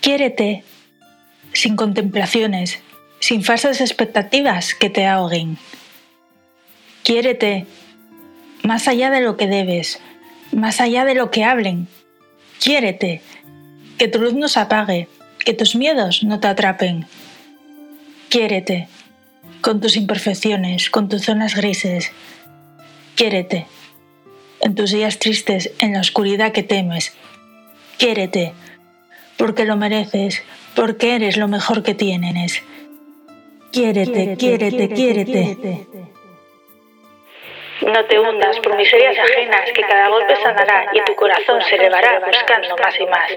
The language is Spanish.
Quiérete sin contemplaciones, sin falsas expectativas que te ahoguen. Quiérete más allá de lo que debes, más allá de lo que hablen. Quiérete, que tu luz no se apague, que tus miedos no te atrapen. Quiérete, con tus imperfecciones, con tus zonas grises. Quiérete, en tus días tristes, en la oscuridad que temes. Quiérete, porque lo mereces, porque eres lo mejor que tienes. Quiérete, quiérete, quiérete. No te hundas por miserias ajenas, que cada golpe sanará y tu corazón se elevará buscando más y más.